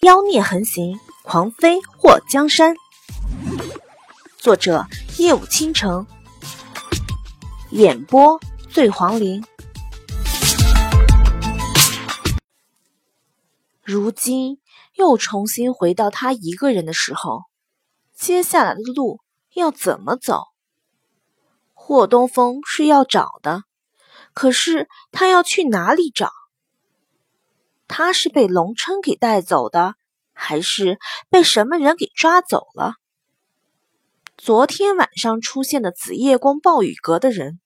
妖孽横行，狂妃祸江山。作者：夜舞倾城，演播：醉黄林。如今又重新回到他一个人的时候，接下来的路要怎么走？霍东风是要找的，可是他要去哪里找？他是被龙琛给带走的，还是被什么人给抓走了？昨天晚上出现的紫夜宫暴雨阁的人，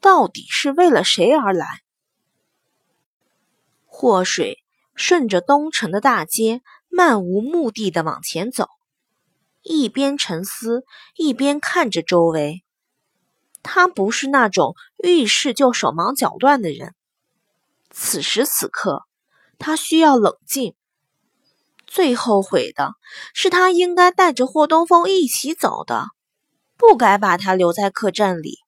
到底是为了谁而来？祸水顺着东城的大街，漫无目的的往前走，一边沉思，一边看着周围。他不是那种遇事就手忙脚乱的人，此时此刻。他需要冷静。最后悔的是，他应该带着霍东风一起走的，不该把他留在客栈里。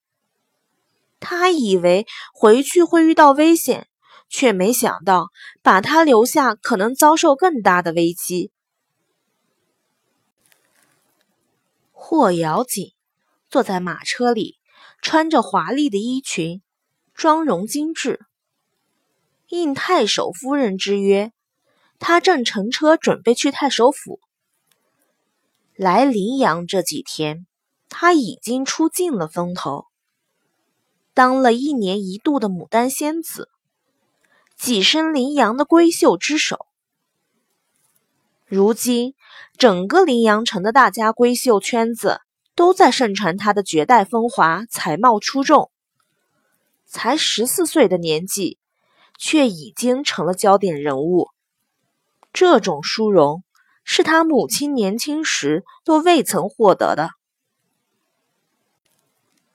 他以为回去会遇到危险，却没想到把他留下可能遭受更大的危机。霍瑶锦坐在马车里，穿着华丽的衣裙，妆容精致。应太守夫人之约，他正乘车准备去太守府。来临阳这几天，他已经出尽了风头，当了一年一度的牡丹仙子，跻身临阳的闺秀之首。如今，整个临阳城的大家闺秀圈子都在盛传他的绝代风华、才貌出众。才十四岁的年纪。却已经成了焦点人物，这种殊荣是他母亲年轻时都未曾获得的。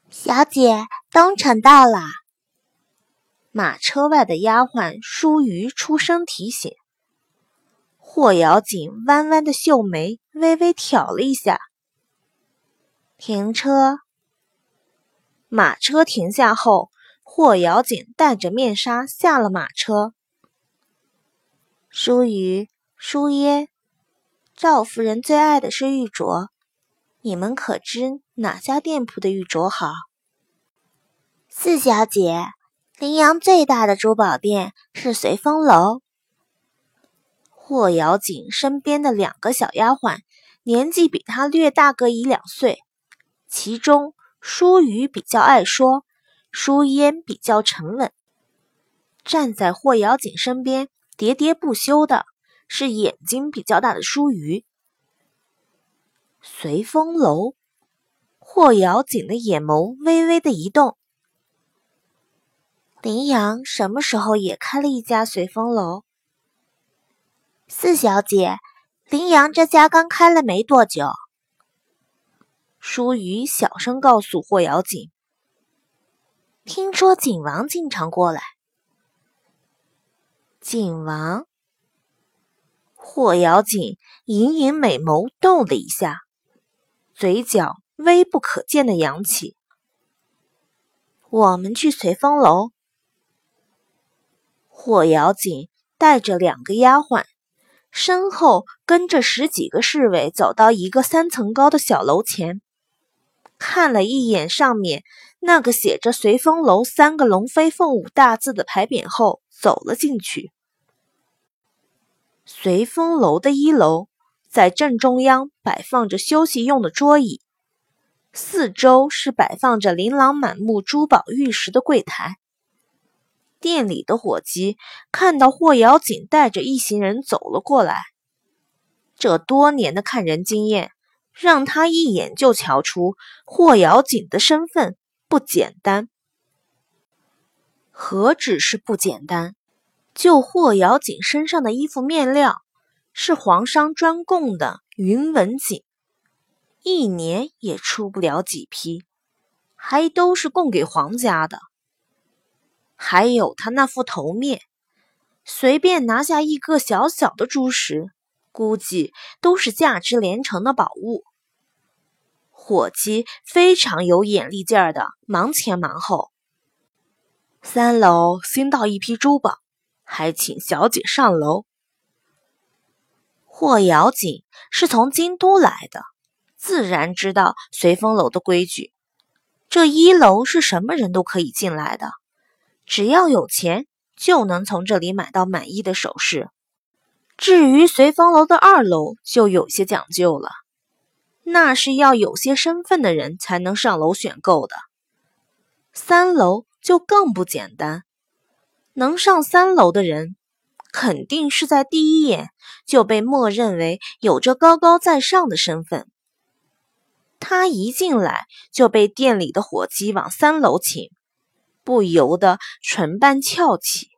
小姐，东城到了。马车外的丫鬟淑瑜出声提醒。霍瑶锦弯弯的秀眉微微挑了一下。停车。马车停下后。霍瑶锦戴着面纱下了马车。淑瑜、淑嫣，赵夫人最爱的是玉镯，你们可知哪家店铺的玉镯好？四小姐，临阳最大的珠宝店是随风楼。霍瑶锦身边的两个小丫鬟年纪比她略大个一两岁，其中淑瑜比较爱说。舒烟比较沉稳，站在霍瑶锦身边喋喋不休的是眼睛比较大的舒瑜。随风楼，霍瑶锦的眼眸微微的一动。林阳什么时候也开了一家随风楼？四小姐，林阳这家刚开了没多久。舒瑜小声告诉霍瑶锦。听说景王经常过来。景王，霍瑶锦隐隐美眸动了一下，嘴角微不可见的扬起。我们去随风楼。霍瑶锦带着两个丫鬟，身后跟着十几个侍卫，走到一个三层高的小楼前，看了一眼上面。那个写着“随风楼”三个龙飞凤舞大字的牌匾后，走了进去。随风楼的一楼，在正中央摆放着休息用的桌椅，四周是摆放着琳琅满目珠宝玉石的柜台。店里的伙计看到霍瑶锦带着一行人走了过来，这多年的看人经验，让他一眼就瞧出霍瑶锦的身份。不简单，何止是不简单？就霍瑶锦身上的衣服面料是皇商专供的云纹锦，一年也出不了几批，还都是供给皇家的。还有他那副头面，随便拿下一个小小的珠石，估计都是价值连城的宝物。伙计非常有眼力劲儿的，忙前忙后。三楼新到一批珠宝，还请小姐上楼。霍瑶锦是从京都来的，自然知道随风楼的规矩。这一楼是什么人都可以进来的，只要有钱就能从这里买到满意的首饰。至于随风楼的二楼就有些讲究了，那是要有些身份的人才能上楼选购的。三楼就更不简单，能上三楼的人。肯定是在第一眼就被默认为有着高高在上的身份。他一进来就被店里的伙计往三楼请，不由得唇瓣翘起。